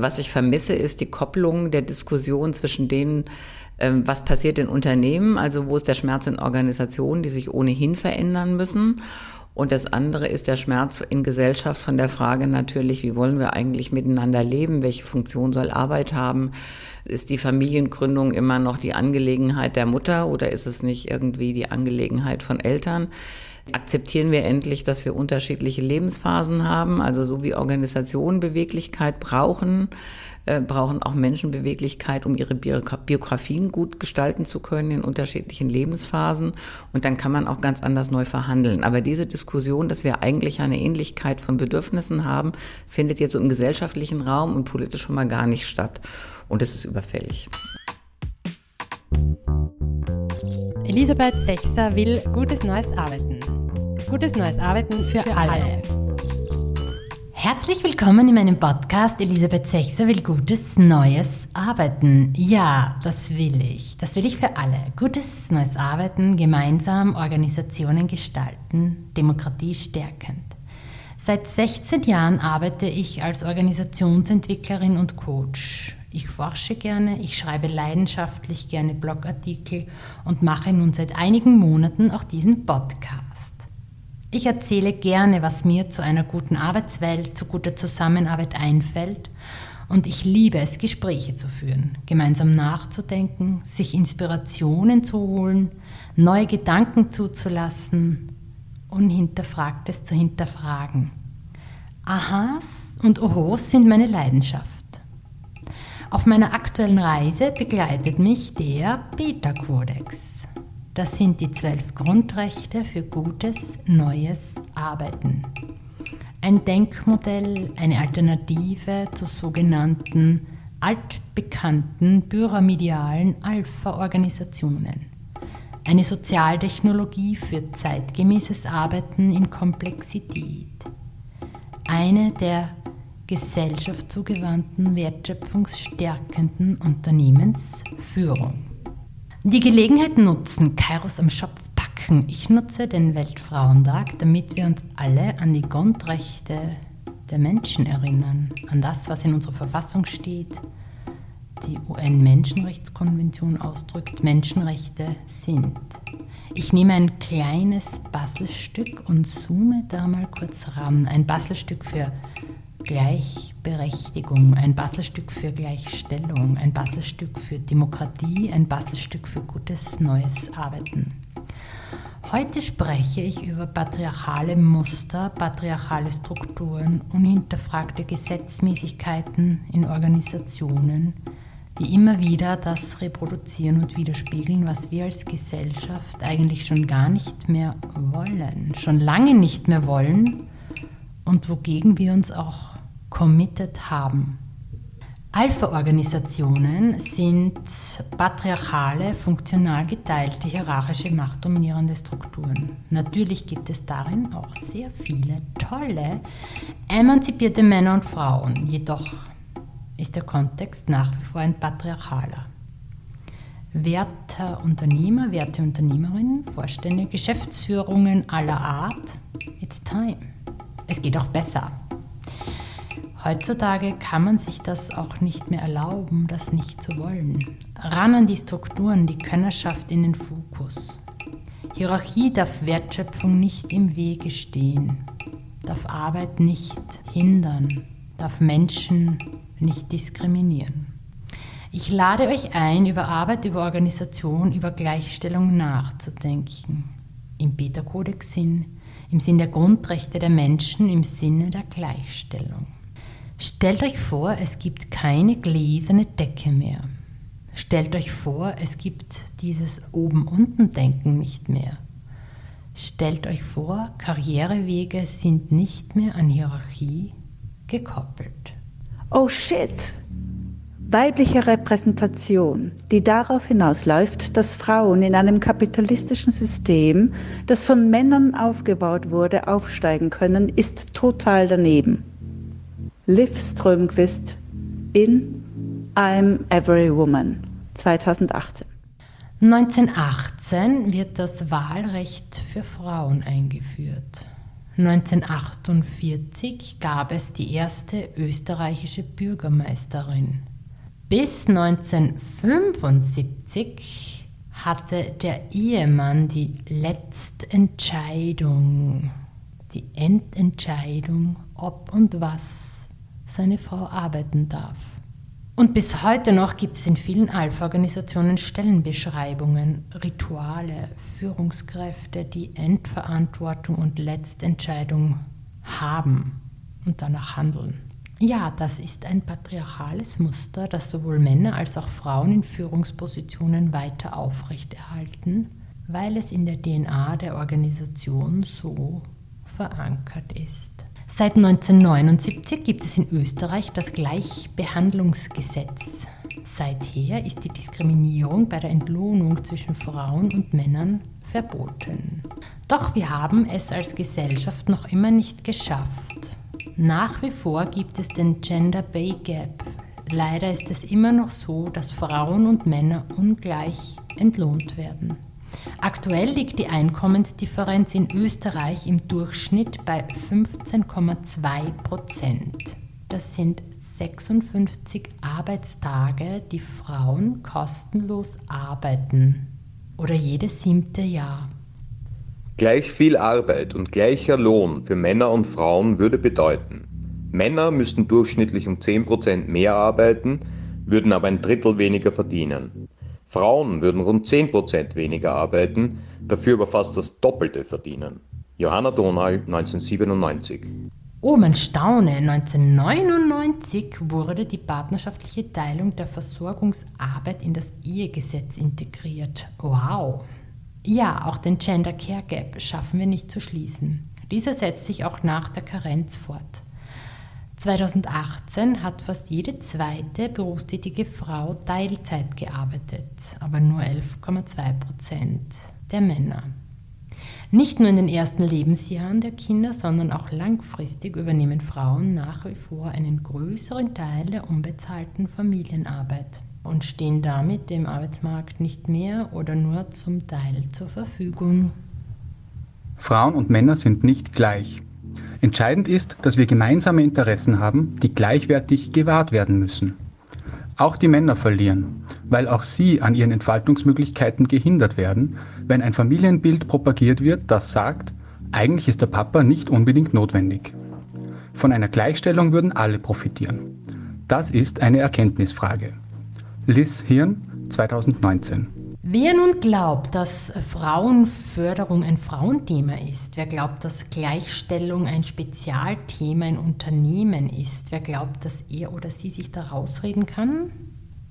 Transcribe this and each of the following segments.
Was ich vermisse, ist die Kopplung der Diskussion zwischen denen, ähm, was passiert in Unternehmen, also wo ist der Schmerz in Organisationen, die sich ohnehin verändern müssen. Und das andere ist der Schmerz in Gesellschaft von der Frage natürlich, wie wollen wir eigentlich miteinander leben, welche Funktion soll Arbeit haben, ist die Familiengründung immer noch die Angelegenheit der Mutter oder ist es nicht irgendwie die Angelegenheit von Eltern? Akzeptieren wir endlich, dass wir unterschiedliche Lebensphasen haben, also so wie Organisationen Beweglichkeit brauchen, äh, brauchen auch Menschen Beweglichkeit, um ihre Biografien gut gestalten zu können in unterschiedlichen Lebensphasen. Und dann kann man auch ganz anders neu verhandeln. Aber diese Diskussion, dass wir eigentlich eine Ähnlichkeit von Bedürfnissen haben, findet jetzt im gesellschaftlichen Raum und politisch schon mal gar nicht statt. Und es ist überfällig. Elisabeth Sechser will gutes neues Arbeiten. Gutes neues Arbeiten für, für alle. alle. Herzlich willkommen in meinem Podcast Elisabeth Sechser will gutes neues Arbeiten. Ja, das will ich. Das will ich für alle. Gutes neues Arbeiten, gemeinsam Organisationen gestalten, Demokratie stärkend. Seit 16 Jahren arbeite ich als Organisationsentwicklerin und Coach. Ich forsche gerne, ich schreibe leidenschaftlich gerne Blogartikel und mache nun seit einigen Monaten auch diesen Podcast. Ich erzähle gerne, was mir zu einer guten Arbeitswelt, zu guter Zusammenarbeit einfällt und ich liebe es, Gespräche zu führen, gemeinsam nachzudenken, sich Inspirationen zu holen, neue Gedanken zuzulassen, Unhinterfragtes zu hinterfragen. Aha's und Ohos sind meine Leidenschaft. Auf meiner aktuellen Reise begleitet mich der Beta-Kodex. Das sind die zwölf Grundrechte für gutes, neues Arbeiten. Ein Denkmodell, eine Alternative zu sogenannten altbekannten pyramidalen Alpha-Organisationen. Eine Sozialtechnologie für zeitgemäßes Arbeiten in Komplexität. Eine der Gesellschaft zugewandten, wertschöpfungsstärkenden Unternehmensführung. Die Gelegenheit nutzen, Kairos am Schopf packen. Ich nutze den Weltfrauentag, damit wir uns alle an die Grundrechte der Menschen erinnern, an das, was in unserer Verfassung steht, die UN-Menschenrechtskonvention ausdrückt, Menschenrechte sind. Ich nehme ein kleines Bastelstück und zoome da mal kurz ran. Ein Bastelstück für Gleichberechtigung, ein Bastelstück für Gleichstellung, ein Bastelstück für Demokratie, ein Bastelstück für gutes neues Arbeiten. Heute spreche ich über patriarchale Muster, patriarchale Strukturen, unhinterfragte Gesetzmäßigkeiten in Organisationen, die immer wieder das reproduzieren und widerspiegeln, was wir als Gesellschaft eigentlich schon gar nicht mehr wollen, schon lange nicht mehr wollen und wogegen wir uns auch committed haben. Alpha-Organisationen sind patriarchale, funktional geteilte, hierarchische, machtdominierende Strukturen. Natürlich gibt es darin auch sehr viele tolle, emanzipierte Männer und Frauen, jedoch ist der Kontext nach wie vor ein patriarchaler. Werte Unternehmer, werte Unternehmerinnen, Vorstände, Geschäftsführungen aller Art, it's time. Es geht auch besser. Heutzutage kann man sich das auch nicht mehr erlauben, das nicht zu wollen. Ran an die Strukturen, die Könnerschaft in den Fokus. Hierarchie darf Wertschöpfung nicht im Wege stehen, darf Arbeit nicht hindern, darf Menschen nicht diskriminieren. Ich lade euch ein, über Arbeit, über Organisation, über Gleichstellung nachzudenken. Im Beta-Kodex-Sinn, im Sinn der Grundrechte der Menschen, im Sinne der Gleichstellung. Stellt euch vor, es gibt keine gläserne Decke mehr. Stellt euch vor, es gibt dieses Oben-Unten-Denken nicht mehr. Stellt euch vor, Karrierewege sind nicht mehr an Hierarchie gekoppelt. Oh shit! Weibliche Repräsentation, die darauf hinausläuft, dass Frauen in einem kapitalistischen System, das von Männern aufgebaut wurde, aufsteigen können, ist total daneben. Liv Strömquist in I'm Every Woman 2018. 1918 wird das Wahlrecht für Frauen eingeführt. 1948 gab es die erste österreichische Bürgermeisterin. Bis 1975 hatte der Ehemann die Letztentscheidung, die Endentscheidung, ob und was seine Frau arbeiten darf. Und bis heute noch gibt es in vielen Alpha-Organisationen Stellenbeschreibungen, Rituale, Führungskräfte, die Endverantwortung und Letztentscheidung haben und danach handeln. Ja, das ist ein patriarchales Muster, das sowohl Männer als auch Frauen in Führungspositionen weiter aufrechterhalten, weil es in der DNA der Organisation so verankert ist. Seit 1979 gibt es in Österreich das Gleichbehandlungsgesetz. Seither ist die Diskriminierung bei der Entlohnung zwischen Frauen und Männern verboten. Doch wir haben es als Gesellschaft noch immer nicht geschafft. Nach wie vor gibt es den Gender Pay Gap. Leider ist es immer noch so, dass Frauen und Männer ungleich entlohnt werden. Aktuell liegt die Einkommensdifferenz in Österreich im Durchschnitt bei 15,2 Prozent. Das sind 56 Arbeitstage, die Frauen kostenlos arbeiten. Oder jedes siebte Jahr. Gleich viel Arbeit und gleicher Lohn für Männer und Frauen würde bedeuten, Männer müssten durchschnittlich um 10% mehr arbeiten, würden aber ein Drittel weniger verdienen. Frauen würden rund 10% weniger arbeiten, dafür aber fast das Doppelte verdienen. Johanna Donal, 1997. Oh, man staune. 1999 wurde die partnerschaftliche Teilung der Versorgungsarbeit in das Ehegesetz integriert. Wow. Ja, auch den Gender Care Gap schaffen wir nicht zu schließen. Dieser setzt sich auch nach der Karenz fort. 2018 hat fast jede zweite berufstätige Frau Teilzeit gearbeitet, aber nur 11,2 Prozent der Männer. Nicht nur in den ersten Lebensjahren der Kinder, sondern auch langfristig übernehmen Frauen nach wie vor einen größeren Teil der unbezahlten Familienarbeit und stehen damit dem Arbeitsmarkt nicht mehr oder nur zum Teil zur Verfügung. Frauen und Männer sind nicht gleich. Entscheidend ist, dass wir gemeinsame Interessen haben, die gleichwertig gewahrt werden müssen. Auch die Männer verlieren, weil auch sie an ihren Entfaltungsmöglichkeiten gehindert werden, wenn ein Familienbild propagiert wird, das sagt, eigentlich ist der Papa nicht unbedingt notwendig. Von einer Gleichstellung würden alle profitieren. Das ist eine Erkenntnisfrage. Liz Hirn 2019 Wer nun glaubt, dass Frauenförderung ein Frauenthema ist, wer glaubt, dass Gleichstellung ein Spezialthema in Unternehmen ist, wer glaubt, dass er oder sie sich da rausreden kann,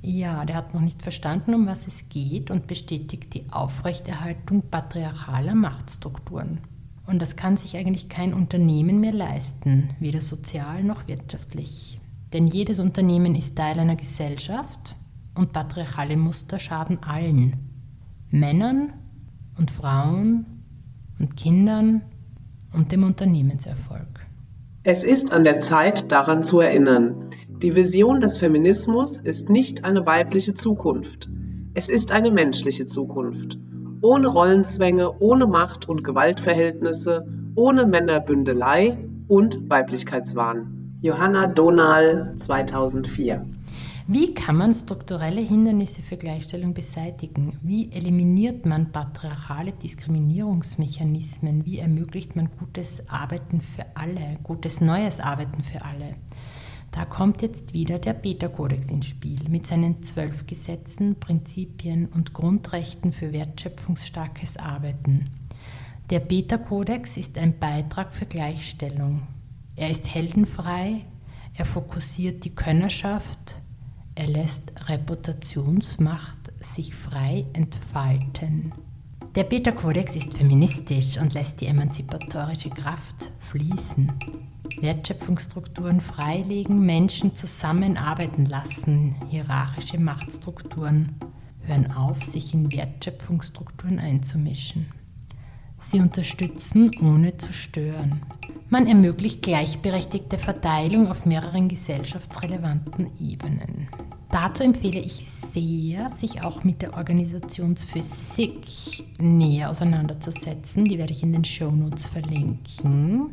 ja, der hat noch nicht verstanden, um was es geht und bestätigt die Aufrechterhaltung patriarchaler Machtstrukturen. Und das kann sich eigentlich kein Unternehmen mehr leisten, weder sozial noch wirtschaftlich. Denn jedes Unternehmen ist Teil einer Gesellschaft und patriarchale Muster schaden allen. Männern und Frauen und Kindern und dem Unternehmenserfolg. Es ist an der Zeit, daran zu erinnern. Die Vision des Feminismus ist nicht eine weibliche Zukunft. Es ist eine menschliche Zukunft. Ohne Rollenzwänge, ohne Macht- und Gewaltverhältnisse, ohne Männerbündelei und Weiblichkeitswahn. Johanna Donal 2004 wie kann man strukturelle Hindernisse für Gleichstellung beseitigen? Wie eliminiert man patriarchale Diskriminierungsmechanismen? Wie ermöglicht man gutes Arbeiten für alle, gutes neues Arbeiten für alle? Da kommt jetzt wieder der Beta-Kodex ins Spiel mit seinen zwölf Gesetzen, Prinzipien und Grundrechten für wertschöpfungsstarkes Arbeiten. Der Beta-Kodex ist ein Beitrag für Gleichstellung. Er ist heldenfrei, er fokussiert die Könnerschaft, er lässt Reputationsmacht sich frei entfalten. Der Beta-Kodex ist feministisch und lässt die emanzipatorische Kraft fließen. Wertschöpfungsstrukturen freilegen, Menschen zusammenarbeiten lassen, hierarchische Machtstrukturen hören auf, sich in Wertschöpfungsstrukturen einzumischen. Sie unterstützen, ohne zu stören. Man ermöglicht gleichberechtigte Verteilung auf mehreren gesellschaftsrelevanten Ebenen. Dazu empfehle ich sehr, sich auch mit der Organisationsphysik näher auseinanderzusetzen. Die werde ich in den Shownotes verlinken.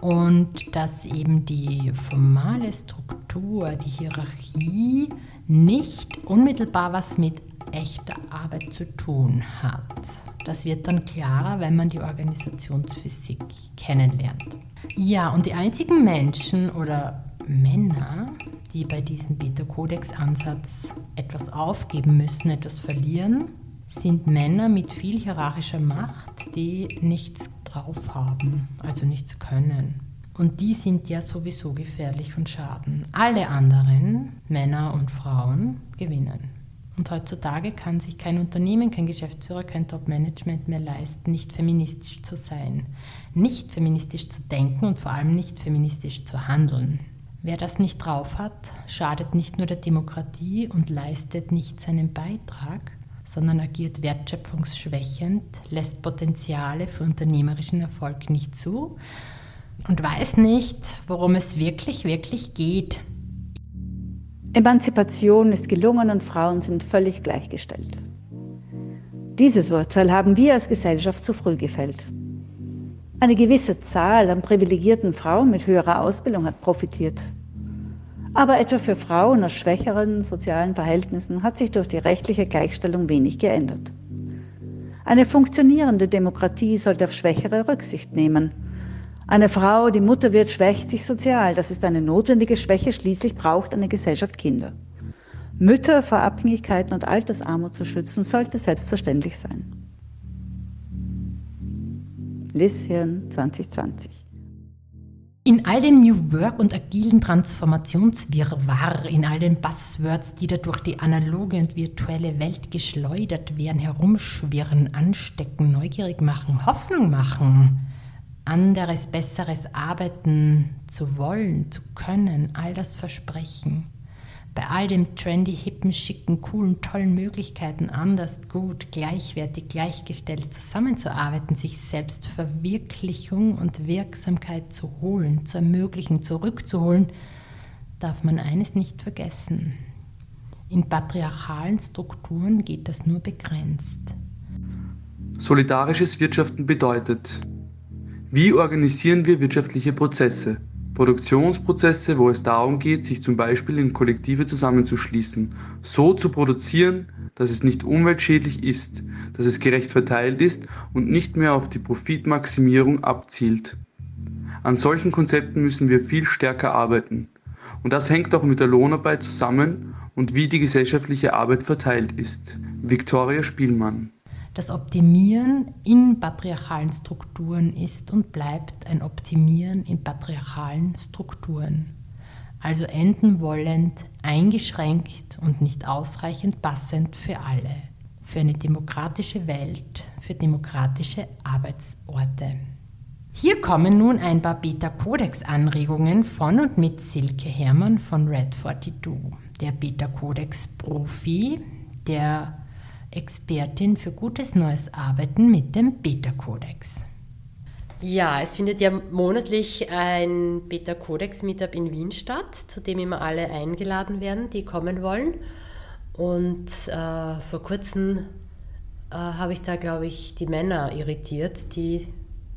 Und dass eben die formale Struktur, die Hierarchie nicht unmittelbar was mit echter Arbeit zu tun hat. Das wird dann klarer, wenn man die Organisationsphysik kennenlernt. Ja, und die einzigen Menschen oder Männer, die bei diesem Beta-Kodex-Ansatz etwas aufgeben müssen, etwas verlieren, sind Männer mit viel hierarchischer Macht, die nichts drauf haben, also nichts können. Und die sind ja sowieso gefährlich und schaden. Alle anderen, Männer und Frauen, gewinnen. Und heutzutage kann sich kein Unternehmen, kein Geschäftsführer, kein Top-Management mehr leisten, nicht feministisch zu sein, nicht feministisch zu denken und vor allem nicht feministisch zu handeln. Wer das nicht drauf hat, schadet nicht nur der Demokratie und leistet nicht seinen Beitrag, sondern agiert wertschöpfungsschwächend, lässt Potenziale für unternehmerischen Erfolg nicht zu und weiß nicht, worum es wirklich, wirklich geht. Emanzipation ist gelungen und Frauen sind völlig gleichgestellt. Dieses Urteil haben wir als Gesellschaft zu früh gefällt. Eine gewisse Zahl an privilegierten Frauen mit höherer Ausbildung hat profitiert. Aber etwa für Frauen aus schwächeren sozialen Verhältnissen hat sich durch die rechtliche Gleichstellung wenig geändert. Eine funktionierende Demokratie sollte auf Schwächere Rücksicht nehmen eine Frau, die Mutter wird, schwächt sich sozial. Das ist eine notwendige Schwäche. Schließlich braucht eine Gesellschaft Kinder. Mütter vor Abhängigkeiten und Altersarmut zu schützen, sollte selbstverständlich sein. Hirn 2020 in all dem New Work und agilen Transformationswirrwarr, in all den Buzzwords, die da durch die analoge und virtuelle Welt geschleudert werden, herumschwirren, anstecken, neugierig machen, Hoffnung machen, anderes, besseres arbeiten zu wollen, zu können, all das Versprechen. Bei all dem trendy, hippen, schicken, coolen, tollen Möglichkeiten, anders, gut, gleichwertig, gleichgestellt zusammenzuarbeiten, sich Selbstverwirklichung und Wirksamkeit zu holen, zu ermöglichen, zurückzuholen, darf man eines nicht vergessen. In patriarchalen Strukturen geht das nur begrenzt. Solidarisches Wirtschaften bedeutet, wie organisieren wir wirtschaftliche Prozesse? Produktionsprozesse, wo es darum geht, sich zum Beispiel in Kollektive zusammenzuschließen, so zu produzieren, dass es nicht umweltschädlich ist, dass es gerecht verteilt ist und nicht mehr auf die Profitmaximierung abzielt. An solchen Konzepten müssen wir viel stärker arbeiten. Und das hängt auch mit der Lohnarbeit zusammen und wie die gesellschaftliche Arbeit verteilt ist. Viktoria Spielmann das Optimieren in patriarchalen Strukturen ist und bleibt ein Optimieren in patriarchalen Strukturen. Also enden wollend, eingeschränkt und nicht ausreichend passend für alle. Für eine demokratische Welt, für demokratische Arbeitsorte. Hier kommen nun ein paar Beta-Codex-Anregungen von und mit Silke Hermann von Red 42, der Beta-Codex-Profi, der Expertin für gutes neues Arbeiten mit dem Beta-Kodex. Ja, es findet ja monatlich ein Beta-Kodex-Meetup in Wien statt, zu dem immer alle eingeladen werden, die kommen wollen. Und äh, vor kurzem äh, habe ich da, glaube ich, die Männer irritiert, die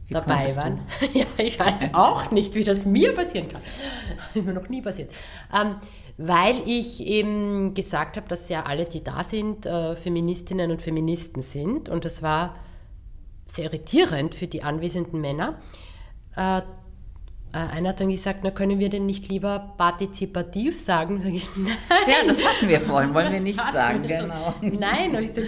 dabei waren. ja, ich weiß auch nicht, wie das mir passieren kann. ist mir noch nie passiert. Ähm, weil ich eben gesagt habe, dass ja alle, die da sind, äh, Feministinnen und Feministen sind. Und das war sehr irritierend für die anwesenden Männer. Äh, äh, einer hat dann gesagt, na können wir denn nicht lieber partizipativ sagen? Sag ich, nein. Ja, das hatten wir vorhin, wollen wir nicht sagen, wir genau. Nein, ich sag,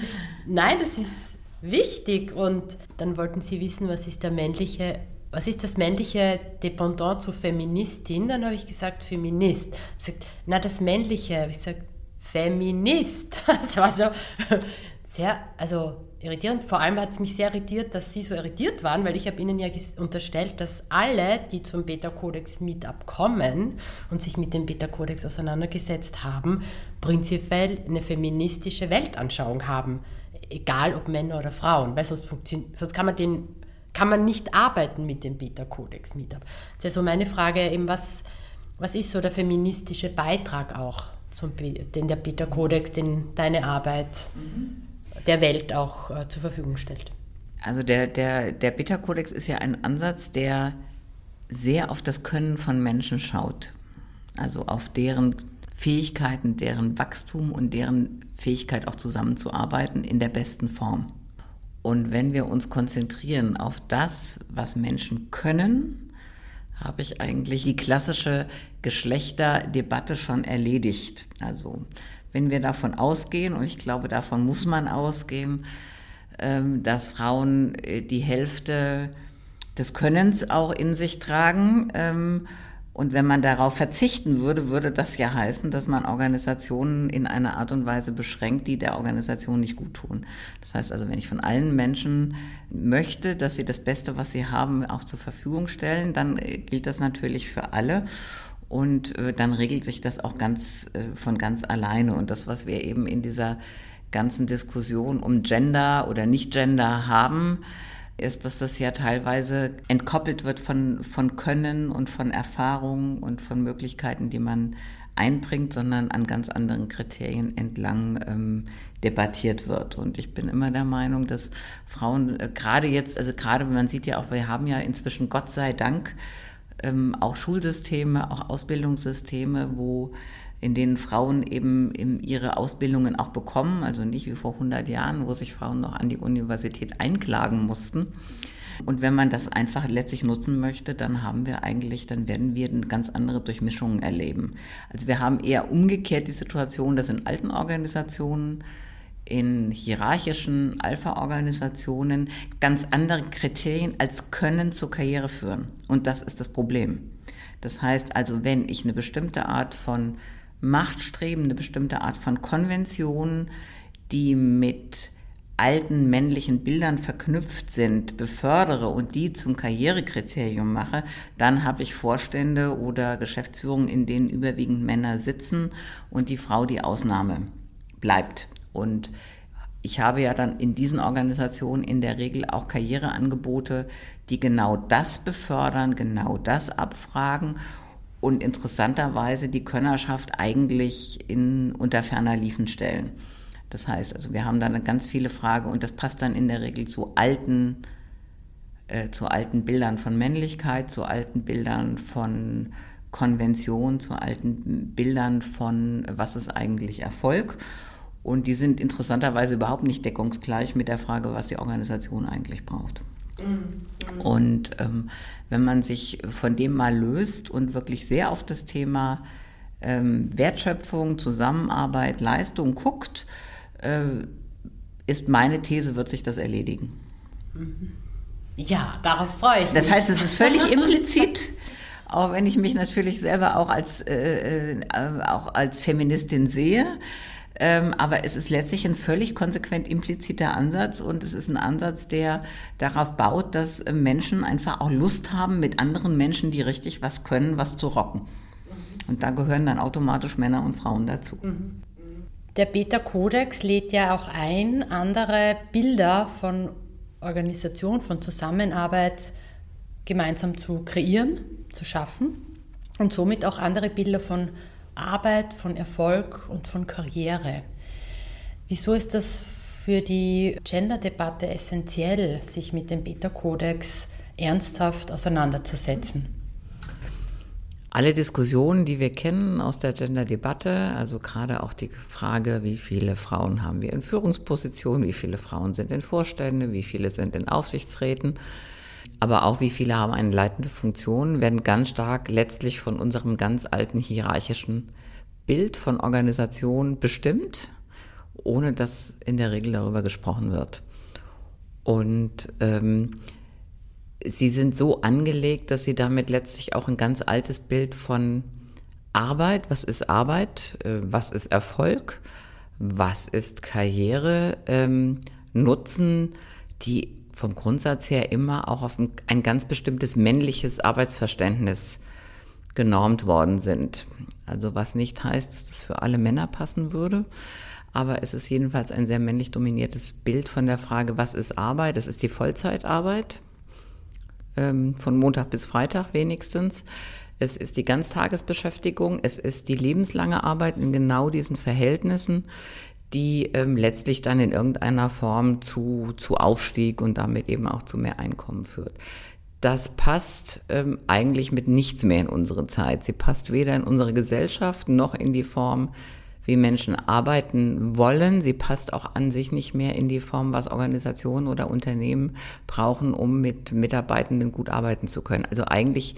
nein, das ist wichtig. Und dann wollten sie wissen, was ist der männliche was ist das männliche Dependant zu Feministin? Dann habe ich gesagt, Feminist. Ich gesagt, na, das männliche. Habe ich gesagt, Feminist. Das war so sehr, also irritierend. Vor allem hat es mich sehr irritiert, dass sie so irritiert waren, weil ich habe ihnen ja unterstellt, dass alle, die zum Beta-Kodex Meetup kommen und sich mit dem Beta-Kodex auseinandergesetzt haben, prinzipiell eine feministische Weltanschauung haben. Egal ob Männer oder Frauen, weil sonst, sonst kann man den kann man nicht arbeiten mit dem Beta-Kodex-Meetup. Das ist ja so meine Frage, eben was, was ist so der feministische Beitrag auch zum, den der Peter-Kodex, den deine Arbeit mhm. der Welt auch äh, zur Verfügung stellt. Also der, der, der Beta-Kodex ist ja ein Ansatz, der sehr auf das Können von Menschen schaut. Also auf deren Fähigkeiten, deren Wachstum und deren Fähigkeit auch zusammenzuarbeiten in der besten Form. Und wenn wir uns konzentrieren auf das, was Menschen können, habe ich eigentlich die klassische Geschlechterdebatte schon erledigt. Also wenn wir davon ausgehen, und ich glaube, davon muss man ausgehen, ähm, dass Frauen äh, die Hälfte des Könnens auch in sich tragen. Und wenn man darauf verzichten würde, würde das ja heißen, dass man Organisationen in einer Art und Weise beschränkt, die der Organisation nicht gut tun. Das heißt also, wenn ich von allen Menschen möchte, dass sie das Beste, was sie haben, auch zur Verfügung stellen, dann äh, gilt das natürlich für alle. Und dann regelt sich das auch ganz von ganz alleine. Und das, was wir eben in dieser ganzen Diskussion um Gender oder Nicht-Gender haben, ist, dass das ja teilweise entkoppelt wird von, von Können und von Erfahrungen und von Möglichkeiten, die man einbringt, sondern an ganz anderen Kriterien entlang ähm, debattiert wird. Und ich bin immer der Meinung, dass Frauen äh, gerade jetzt, also gerade man sieht ja auch, wir haben ja inzwischen Gott sei Dank ähm, auch Schulsysteme, auch Ausbildungssysteme, wo in denen Frauen eben ihre Ausbildungen auch bekommen, also nicht wie vor 100 Jahren, wo sich Frauen noch an die Universität einklagen mussten. Und wenn man das einfach letztlich nutzen möchte, dann haben wir eigentlich, dann werden wir ganz andere Durchmischungen erleben. Also wir haben eher umgekehrt die Situation, dass in alten Organisationen, in hierarchischen Alpha-Organisationen ganz andere Kriterien als Können zur Karriere führen. Und das ist das Problem. Das heißt also, wenn ich eine bestimmte Art von Machtstreben, eine bestimmte Art von Konvention, die mit alten männlichen Bildern verknüpft sind, befördere und die zum Karrierekriterium mache, dann habe ich Vorstände oder Geschäftsführungen, in denen überwiegend Männer sitzen und die Frau die Ausnahme bleibt. Und ich habe ja dann in diesen Organisationen in der Regel auch Karriereangebote, die genau das befördern, genau das abfragen und interessanterweise die Könnerschaft eigentlich in, unter ferner Liefen stellen. Das heißt, also wir haben da eine ganz viele Frage und das passt dann in der Regel zu alten, äh, zu alten Bildern von Männlichkeit, zu alten Bildern von Konvention, zu alten Bildern von was ist eigentlich Erfolg. Und die sind interessanterweise überhaupt nicht deckungsgleich mit der Frage, was die Organisation eigentlich braucht. Mhm. Und ähm, wenn man sich von dem mal löst und wirklich sehr auf das Thema ähm, Wertschöpfung, Zusammenarbeit, Leistung guckt, äh, ist meine These, wird sich das erledigen. Mhm. Ja, darauf freue ich mich. Das heißt, es ist völlig implizit, auch wenn ich mich natürlich selber auch als, äh, äh, auch als Feministin sehe. Ähm, aber es ist letztlich ein völlig konsequent impliziter Ansatz und es ist ein Ansatz, der darauf baut, dass äh, Menschen einfach auch Lust haben, mit anderen Menschen, die richtig was können, was zu rocken. Und da gehören dann automatisch Männer und Frauen dazu. Mhm. Der Beta-Kodex lädt ja auch ein, andere Bilder von Organisation, von Zusammenarbeit gemeinsam zu kreieren, zu schaffen und somit auch andere Bilder von Arbeit, von Erfolg und von Karriere. Wieso ist das für die Gender-Debatte essentiell, sich mit dem Beta-Kodex ernsthaft auseinanderzusetzen? Alle Diskussionen, die wir kennen aus der Gender-Debatte, also gerade auch die Frage, wie viele Frauen haben wir in Führungspositionen, wie viele Frauen sind in Vorständen, wie viele sind in Aufsichtsräten, aber auch wie viele haben eine leitende Funktion, werden ganz stark letztlich von unserem ganz alten hierarchischen Bild von Organisation bestimmt, ohne dass in der Regel darüber gesprochen wird. Und ähm, sie sind so angelegt, dass sie damit letztlich auch ein ganz altes Bild von Arbeit, was ist Arbeit, äh, was ist Erfolg, was ist Karriere, ähm, nutzen, die vom Grundsatz her immer auch auf ein, ganz bestimmtes männliches Arbeitsverständnis genormt worden sind. Also was nicht heißt, dass das für alle Männer passen würde. Aber es ist jedenfalls ein sehr männlich dominiertes Bild von der Frage, was ist Arbeit? Das ist die Vollzeitarbeit, ähm, von Montag bis Freitag wenigstens. es ist die Ganztagesbeschäftigung, es ist die lebenslange Arbeit in genau diesen Verhältnissen, die ähm, letztlich dann in irgendeiner Form zu, zu Aufstieg und damit eben auch zu mehr Einkommen führt. Das passt ähm, eigentlich mit nichts mehr in unsere Zeit. Sie passt weder in unsere Gesellschaft noch in die Form, wie Menschen arbeiten wollen. Sie passt auch an sich nicht mehr in die Form, was Organisationen oder Unternehmen brauchen, um mit Mitarbeitenden gut arbeiten zu können. Also eigentlich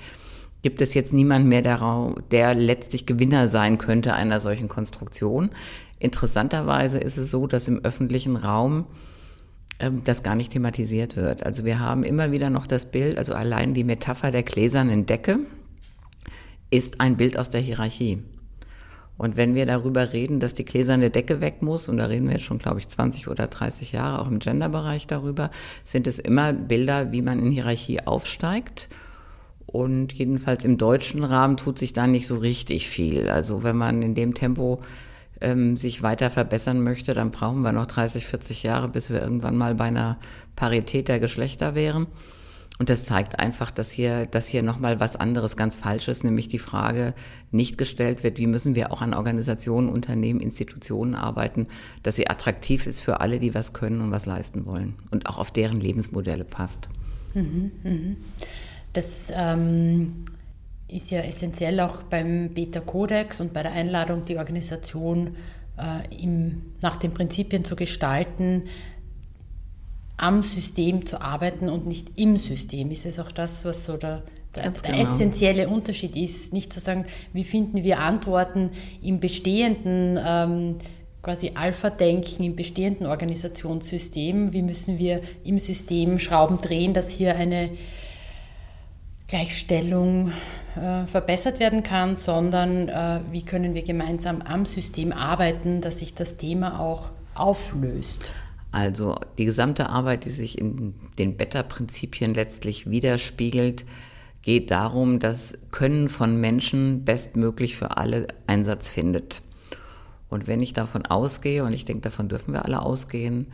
gibt es jetzt niemand mehr, der, der letztlich Gewinner sein könnte einer solchen Konstruktion. Interessanterweise ist es so, dass im öffentlichen Raum ähm, das gar nicht thematisiert wird. Also wir haben immer wieder noch das Bild, also allein die Metapher der gläsernen Decke ist ein Bild aus der Hierarchie. Und wenn wir darüber reden, dass die gläserne Decke weg muss, und da reden wir jetzt schon, glaube ich, 20 oder 30 Jahre auch im Genderbereich darüber, sind es immer Bilder, wie man in Hierarchie aufsteigt. Und jedenfalls im deutschen Rahmen tut sich da nicht so richtig viel. Also wenn man in dem Tempo ähm, sich weiter verbessern möchte, dann brauchen wir noch 30, 40 Jahre, bis wir irgendwann mal bei einer Parität der Geschlechter wären. Und das zeigt einfach, dass hier, dass hier nochmal was anderes ganz falsch ist, nämlich die Frage nicht gestellt wird, wie müssen wir auch an Organisationen, Unternehmen, Institutionen arbeiten, dass sie attraktiv ist für alle, die was können und was leisten wollen und auch auf deren Lebensmodelle passt. Mhm, mhm. Das ähm, ist ja essentiell auch beim Beta-Kodex und bei der Einladung, die Organisation äh, im, nach den Prinzipien zu gestalten, am System zu arbeiten und nicht im System. Ist es auch das, was so der, der, der genau. essentielle Unterschied ist? Nicht zu sagen, wie finden wir Antworten im bestehenden ähm, quasi Alpha-Denken, im bestehenden Organisationssystem? Wie müssen wir im System Schrauben drehen, dass hier eine Gleichstellung äh, verbessert werden kann, sondern äh, wie können wir gemeinsam am System arbeiten, dass sich das Thema auch auflöst? Also die gesamte Arbeit, die sich in den Better-Prinzipien letztlich widerspiegelt, geht darum, dass Können von Menschen bestmöglich für alle Einsatz findet. Und wenn ich davon ausgehe, und ich denke, davon dürfen wir alle ausgehen,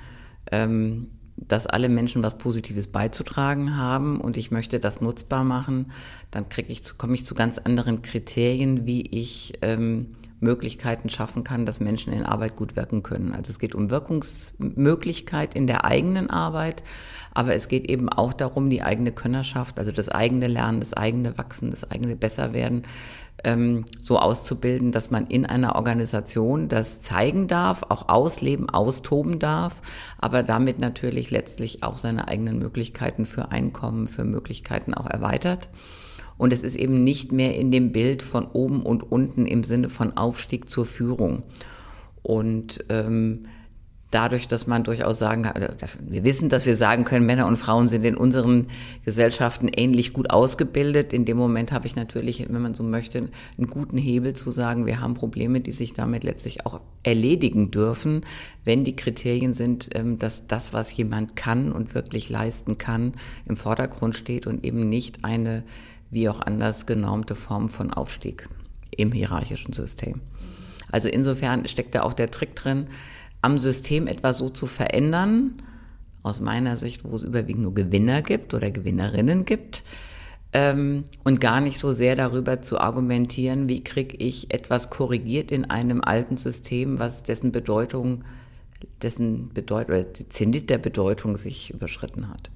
ähm, dass alle Menschen was Positives beizutragen haben und ich möchte das nutzbar machen, dann kriege ich, komme ich zu ganz anderen Kriterien, wie ich ähm, Möglichkeiten schaffen kann, dass Menschen in Arbeit gut wirken können. Also es geht um Wirkungsmöglichkeit in der eigenen Arbeit, aber es geht eben auch darum, die eigene Könnerschaft, also das eigene Lernen, das eigene Wachsen, das eigene Besserwerden ähm, so auszubilden, dass man in einer Organisation das zeigen darf, auch ausleben, austoben darf, aber damit natürlich letztlich auch seine eigenen Möglichkeiten für Einkommen, für Möglichkeiten auch erweitert. Und es ist eben nicht mehr in dem Bild von oben und unten im Sinne von Aufstieg zur Führung. Und ähm, dadurch, dass man durchaus sagen kann, also wir wissen, dass wir sagen können, Männer und Frauen sind in unseren Gesellschaften ähnlich gut ausgebildet. In dem Moment habe ich natürlich, wenn man so möchte, einen guten Hebel zu sagen, wir haben Probleme, die sich damit letztlich auch erledigen dürfen, wenn die Kriterien sind, ähm, dass das, was jemand kann und wirklich leisten kann, im Vordergrund steht und eben nicht eine wie auch anders genormte Form von Aufstieg im hierarchischen System. Also insofern steckt da auch der Trick drin, am System etwas so zu verändern, aus meiner Sicht, wo es überwiegend nur Gewinner gibt oder Gewinnerinnen gibt, ähm, und gar nicht so sehr darüber zu argumentieren, wie kriege ich etwas korrigiert in einem alten System, was dessen Bedeutung, dessen Bedeutung, oder die Zenit der Bedeutung sich überschritten hat.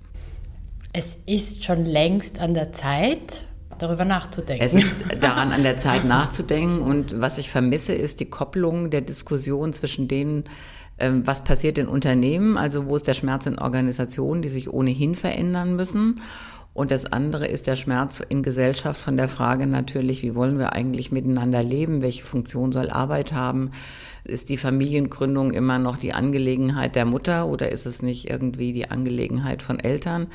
Es ist schon längst an der Zeit, darüber nachzudenken. Es ist daran an der Zeit nachzudenken und was ich vermisse, ist die Kopplung der Diskussion zwischen denen, ähm, was passiert in Unternehmen, also wo ist der Schmerz in Organisationen, die sich ohnehin verändern müssen. Und das andere ist der Schmerz in Gesellschaft von der Frage natürlich, wie wollen wir eigentlich miteinander leben, welche Funktion soll Arbeit haben, ist die Familiengründung immer noch die Angelegenheit der Mutter oder ist es nicht irgendwie die Angelegenheit von Eltern?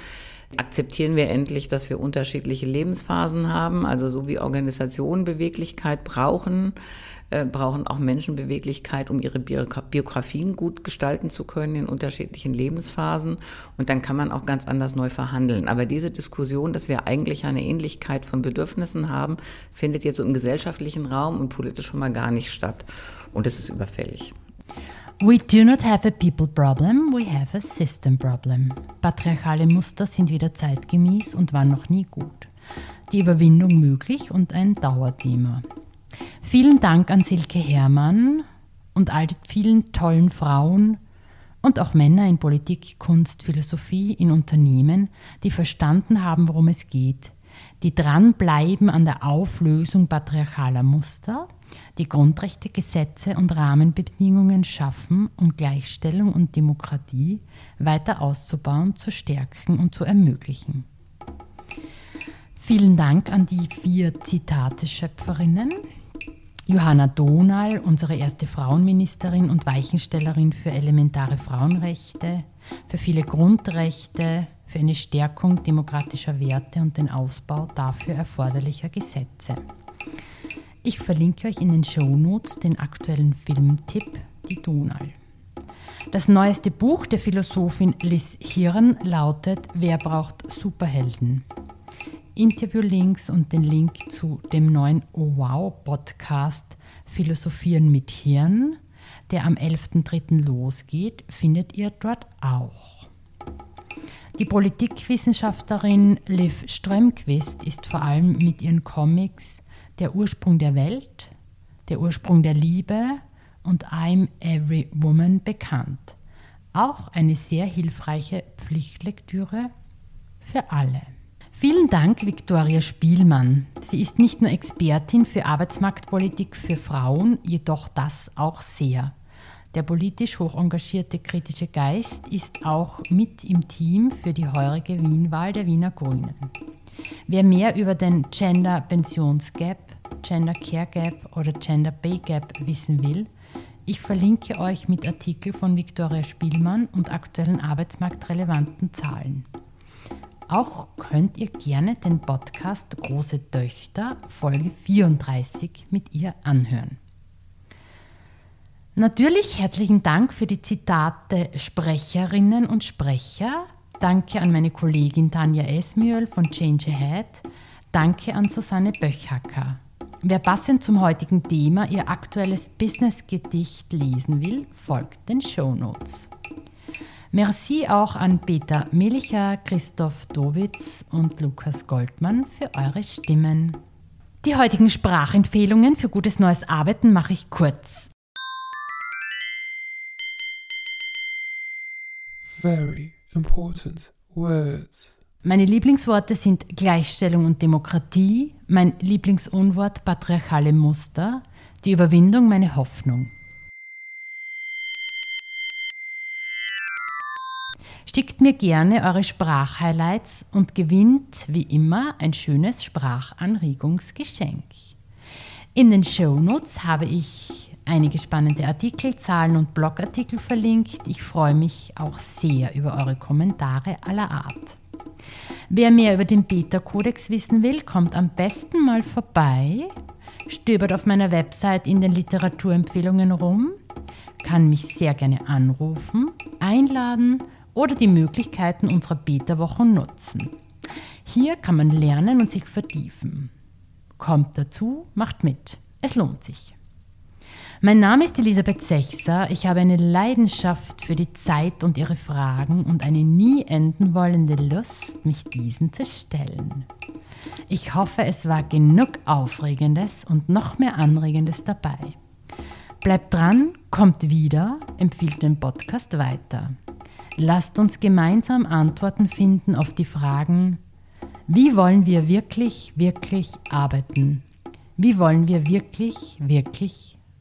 Akzeptieren wir endlich, dass wir unterschiedliche Lebensphasen haben, also so wie Organisationen Beweglichkeit brauchen, äh, brauchen auch Menschen Beweglichkeit, um ihre Biografien gut gestalten zu können in unterschiedlichen Lebensphasen. Und dann kann man auch ganz anders neu verhandeln. Aber diese Diskussion, dass wir eigentlich eine Ähnlichkeit von Bedürfnissen haben, findet jetzt im gesellschaftlichen Raum und politisch schon mal gar nicht statt. Und es ist überfällig. We do not have a people problem, we have a system problem. Patriarchale Muster sind wieder zeitgemäß und waren noch nie gut. die Überwindung möglich und ein Dauerthema. Vielen Dank an Silke Herrmann und all die vielen tollen Frauen und auch Männer in Politik, Kunst, Philosophie, in Unternehmen, die verstanden haben, worum es geht, die dranbleiben an der Auflösung patriarchaler Muster, die Grundrechte, Gesetze und Rahmenbedingungen schaffen, um Gleichstellung und Demokratie weiter auszubauen, zu stärken und zu ermöglichen. Vielen Dank an die vier Zitate-Schöpferinnen. Johanna Donal, unsere erste Frauenministerin und Weichenstellerin für elementare Frauenrechte, für viele Grundrechte, für eine Stärkung demokratischer Werte und den Ausbau dafür erforderlicher Gesetze. Ich verlinke euch in den Shownotes den aktuellen Filmtipp Die Donal. Das neueste Buch der Philosophin Liz Hirn lautet Wer braucht Superhelden? Interviewlinks und den Link zu dem neuen Oh Wow Podcast Philosophieren mit Hirn, der am 11.03. losgeht, findet ihr dort auch. Die Politikwissenschaftlerin Liv Strömquist ist vor allem mit ihren Comics Der Ursprung der Welt, Der Ursprung der Liebe und I'm Every Woman bekannt. Auch eine sehr hilfreiche Pflichtlektüre für alle. Vielen Dank, Viktoria Spielmann. Sie ist nicht nur Expertin für Arbeitsmarktpolitik für Frauen, jedoch das auch sehr. Der politisch hoch engagierte kritische Geist ist auch mit im Team für die heurige Wienwahl der Wiener Grünen. Wer mehr über den Gender Pensionsgap, Gender Care Gap oder Gender Pay Gap wissen will, ich verlinke euch mit Artikel von Viktoria Spielmann und aktuellen arbeitsmarktrelevanten Zahlen. Auch könnt ihr gerne den Podcast Große Töchter Folge 34 mit ihr anhören. Natürlich herzlichen Dank für die Zitate Sprecherinnen und Sprecher. Danke an meine Kollegin Tanja Esmühl von Change Ahead. Danke an Susanne Böchhacker. Wer passend zum heutigen Thema ihr aktuelles Business-Gedicht lesen will, folgt den Show Notes. Merci auch an Peter Melicher, Christoph Dowitz und Lukas Goldmann für eure Stimmen. Die heutigen Sprachempfehlungen für gutes neues Arbeiten mache ich kurz. Very important words. Meine Lieblingsworte sind Gleichstellung und Demokratie, mein Lieblingsunwort patriarchale Muster, die Überwindung meine Hoffnung. Schickt mir gerne eure Sprachhighlights und gewinnt wie immer ein schönes Sprachanregungsgeschenk. In den Shownotes habe ich einige spannende Artikel, Zahlen und Blogartikel verlinkt. Ich freue mich auch sehr über eure Kommentare aller Art. Wer mehr über den Beta-Kodex wissen will, kommt am besten mal vorbei, stöbert auf meiner Website in den Literaturempfehlungen rum, kann mich sehr gerne anrufen, einladen oder die Möglichkeiten unserer Beta-Wochen nutzen. Hier kann man lernen und sich vertiefen. Kommt dazu, macht mit. Es lohnt sich. Mein Name ist Elisabeth Sechser. Ich habe eine Leidenschaft für die Zeit und ihre Fragen und eine nie enden wollende Lust, mich diesen zu stellen. Ich hoffe, es war genug Aufregendes und noch mehr Anregendes dabei. Bleibt dran, kommt wieder, empfiehlt den Podcast weiter. Lasst uns gemeinsam Antworten finden auf die Fragen, wie wollen wir wirklich, wirklich arbeiten? Wie wollen wir wirklich, wirklich